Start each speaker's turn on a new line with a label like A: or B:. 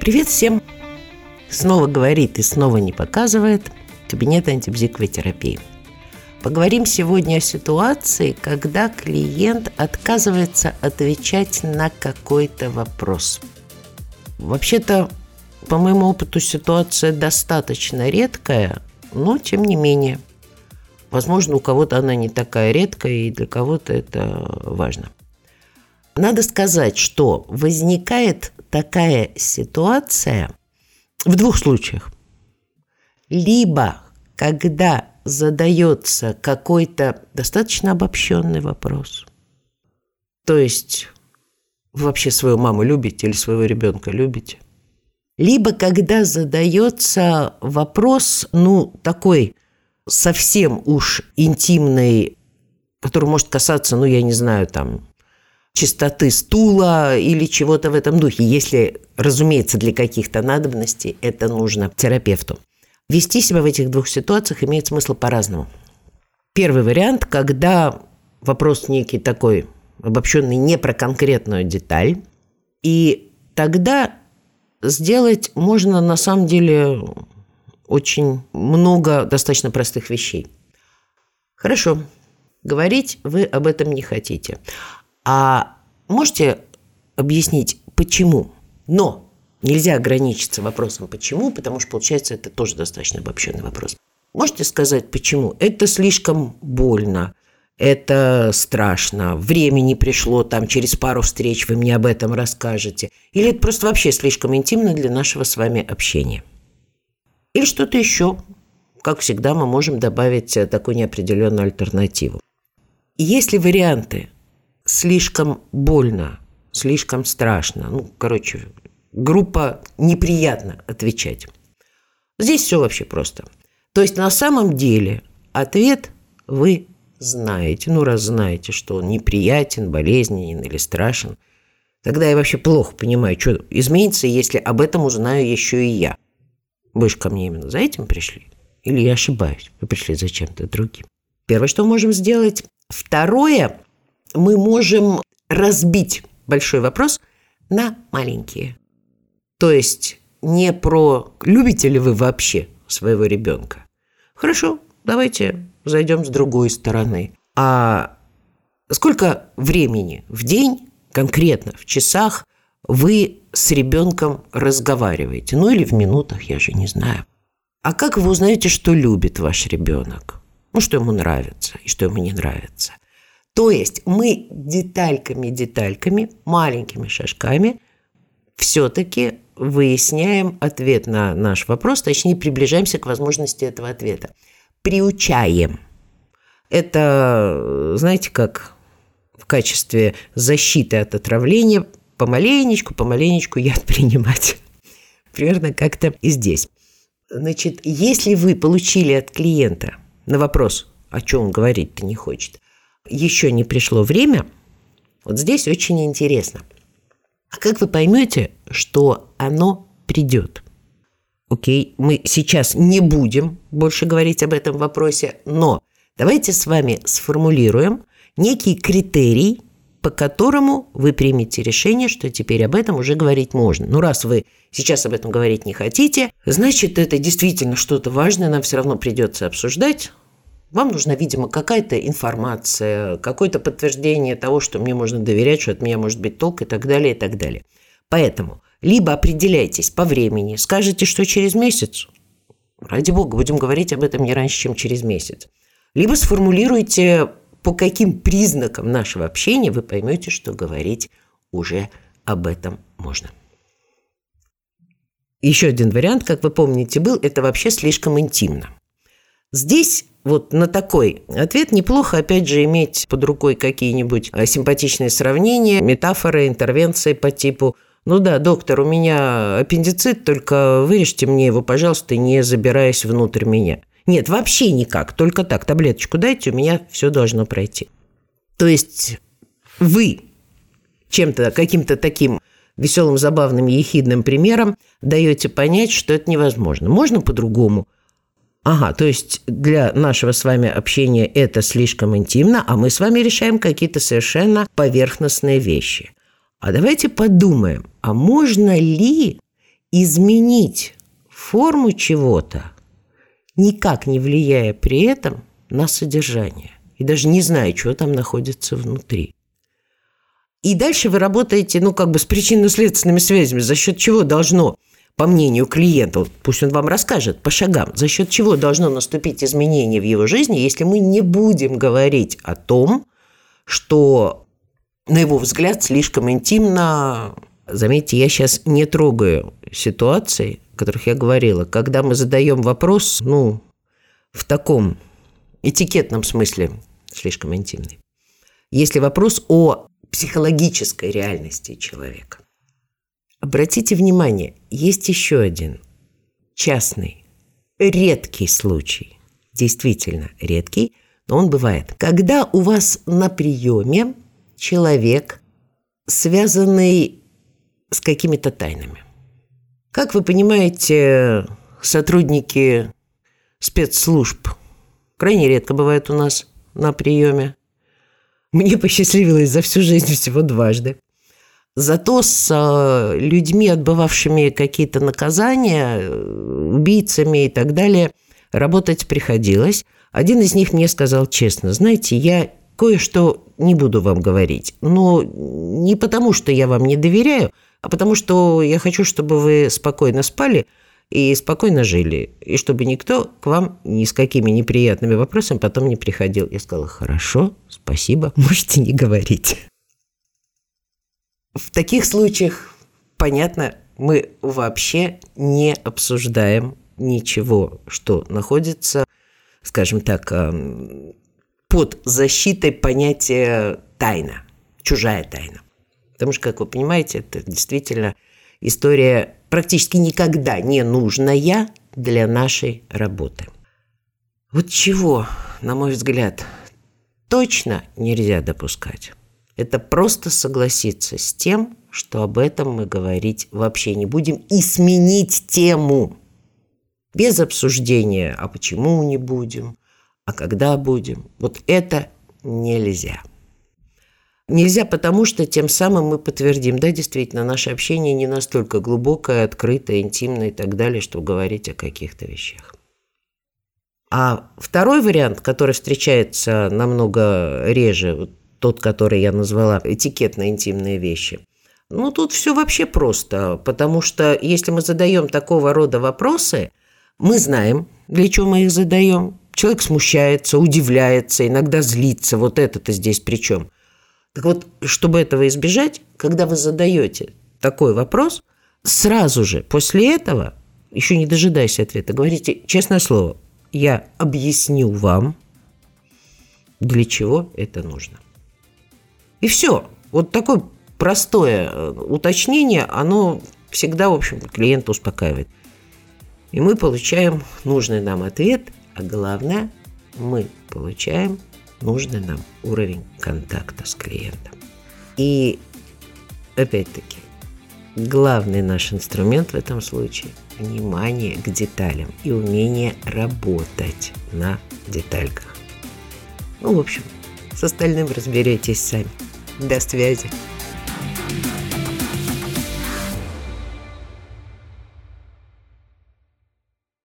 A: Привет всем! Снова говорит и снова не показывает кабинет антибзиковой терапии. Поговорим сегодня о ситуации, когда клиент отказывается отвечать на какой-то вопрос. Вообще-то, по моему опыту, ситуация достаточно редкая, но тем не менее. Возможно, у кого-то она не такая редкая, и для кого-то это важно. Надо сказать, что возникает такая ситуация в двух случаях. Либо когда задается какой-то достаточно обобщенный вопрос. То есть вы вообще свою маму любите или своего ребенка любите? Либо когда задается вопрос, ну, такой совсем уж интимный, который может касаться, ну, я не знаю, там, чистоты стула или чего-то в этом духе, если, разумеется, для каких-то надобностей это нужно терапевту. Вести себя в этих двух ситуациях имеет смысл по-разному. Первый вариант, когда вопрос некий такой обобщенный не про конкретную деталь, и тогда сделать можно на самом деле очень много достаточно простых вещей. Хорошо, говорить вы об этом не хотите. А можете объяснить, почему? Но нельзя ограничиться вопросом «почему?», потому что, получается, это тоже достаточно обобщенный вопрос. Можете сказать, почему? Это слишком больно, это страшно, времени пришло, там через пару встреч вы мне об этом расскажете. Или это просто вообще слишком интимно для нашего с вами общения. Или что-то еще. Как всегда, мы можем добавить э, такую неопределенную альтернативу. Есть ли варианты слишком больно, слишком страшно. Ну, короче, группа неприятно отвечать. Здесь все вообще просто. То есть на самом деле ответ вы знаете. Ну, раз знаете, что он неприятен, болезненен или страшен, тогда я вообще плохо понимаю, что изменится, если об этом узнаю еще и я. Вы же ко мне именно за этим пришли? Или я ошибаюсь? Вы пришли за чем-то другим. Первое, что мы можем сделать. Второе, мы можем разбить большой вопрос на маленькие. То есть не про любите ли вы вообще своего ребенка. Хорошо, давайте зайдем с другой стороны. А сколько времени в день, конкретно в часах, вы с ребенком разговариваете? Ну или в минутах, я же не знаю. А как вы узнаете, что любит ваш ребенок? Ну, что ему нравится и что ему не нравится? То есть мы детальками-детальками, маленькими шажками все-таки выясняем ответ на наш вопрос, точнее приближаемся к возможности этого ответа. Приучаем. Это, знаете, как в качестве защиты от отравления помаленечку, помаленечку яд принимать. Примерно как-то и здесь. Значит, если вы получили от клиента на вопрос, о чем он говорить-то не хочет, еще не пришло время, вот здесь очень интересно. А как вы поймете, что оно придет? Окей, мы сейчас не будем больше говорить об этом вопросе, но давайте с вами сформулируем некий критерий, по которому вы примете решение, что теперь об этом уже говорить можно. Ну, раз вы сейчас об этом говорить не хотите, значит, это действительно что-то важное, нам все равно придется обсуждать. Вам нужна, видимо, какая-то информация, какое-то подтверждение того, что мне можно доверять, что от меня может быть толк и так далее, и так далее. Поэтому либо определяйтесь по времени, скажете, что через месяц, ради бога, будем говорить об этом не раньше, чем через месяц. Либо сформулируйте, по каким признакам нашего общения вы поймете, что говорить уже об этом можно. Еще один вариант, как вы помните, был, это вообще слишком интимно. Здесь вот на такой ответ неплохо, опять же, иметь под рукой какие-нибудь э, симпатичные сравнения, метафоры, интервенции по типу «Ну да, доктор, у меня аппендицит, только вырежьте мне его, пожалуйста, не забираясь внутрь меня». Нет, вообще никак, только так, таблеточку дайте, у меня все должно пройти. То есть вы чем-то, каким-то таким веселым, забавным, ехидным примером даете понять, что это невозможно. Можно по-другому – Ага, то есть для нашего с вами общения это слишком интимно, а мы с вами решаем какие-то совершенно поверхностные вещи. А давайте подумаем, а можно ли изменить форму чего-то, никак не влияя при этом на содержание. И даже не зная, что там находится внутри. И дальше вы работаете, ну, как бы с причинно-следственными связями, за счет чего должно, по мнению клиента, пусть он вам расскажет по шагам, за счет чего должно наступить изменение в его жизни, если мы не будем говорить о том, что, на его взгляд, слишком интимно. Заметьте, я сейчас не трогаю ситуации, о которых я говорила, когда мы задаем вопрос, ну, в таком этикетном смысле, слишком интимный. Если вопрос о психологической реальности человека. Обратите внимание, есть еще один частный, редкий случай, действительно редкий, но он бывает. Когда у вас на приеме человек, связанный с какими-то тайнами. Как вы понимаете, сотрудники спецслужб крайне редко бывают у нас на приеме. Мне посчастливилось за всю жизнь всего дважды. Зато с э, людьми, отбывавшими какие-то наказания, э, убийцами и так далее, работать приходилось. Один из них мне сказал честно, знаете, я кое-что не буду вам говорить, но не потому, что я вам не доверяю, а потому что я хочу, чтобы вы спокойно спали – и спокойно жили, и чтобы никто к вам ни с какими неприятными вопросами потом не приходил. Я сказала, хорошо, спасибо, можете не говорить. В таких случаях, понятно, мы вообще не обсуждаем ничего, что находится, скажем так, эм, под защитой понятия тайна, чужая тайна. Потому что, как вы понимаете, это действительно история практически никогда не нужная для нашей работы. Вот чего, на мой взгляд, точно нельзя допускать. Это просто согласиться с тем, что об этом мы говорить вообще не будем, и сменить тему. Без обсуждения, а почему не будем, а когда будем. Вот это нельзя. Нельзя, потому что тем самым мы подтвердим, да, действительно, наше общение не настолько глубокое, открытое, интимное и так далее, чтобы говорить о каких-то вещах. А второй вариант, который встречается намного реже, вот тот, который я назвала этикетно-интимные вещи, ну, тут все вообще просто, потому что если мы задаем такого рода вопросы, мы знаем, для чего мы их задаем. Человек смущается, удивляется, иногда злится. Вот это-то здесь при чем? Так вот, чтобы этого избежать, когда вы задаете такой вопрос, сразу же после этого, еще не дожидаясь ответа, говорите честное слово, я объясню вам, для чего это нужно. И все. Вот такое простое э, уточнение, оно всегда, в общем, клиента успокаивает. И мы получаем нужный нам ответ, а главное, мы получаем нужный нам уровень контакта с клиентом. И опять-таки, главный наш инструмент в этом случае – внимание к деталям и умение работать на детальках. Ну, в общем, с остальным разберитесь сами. До связи.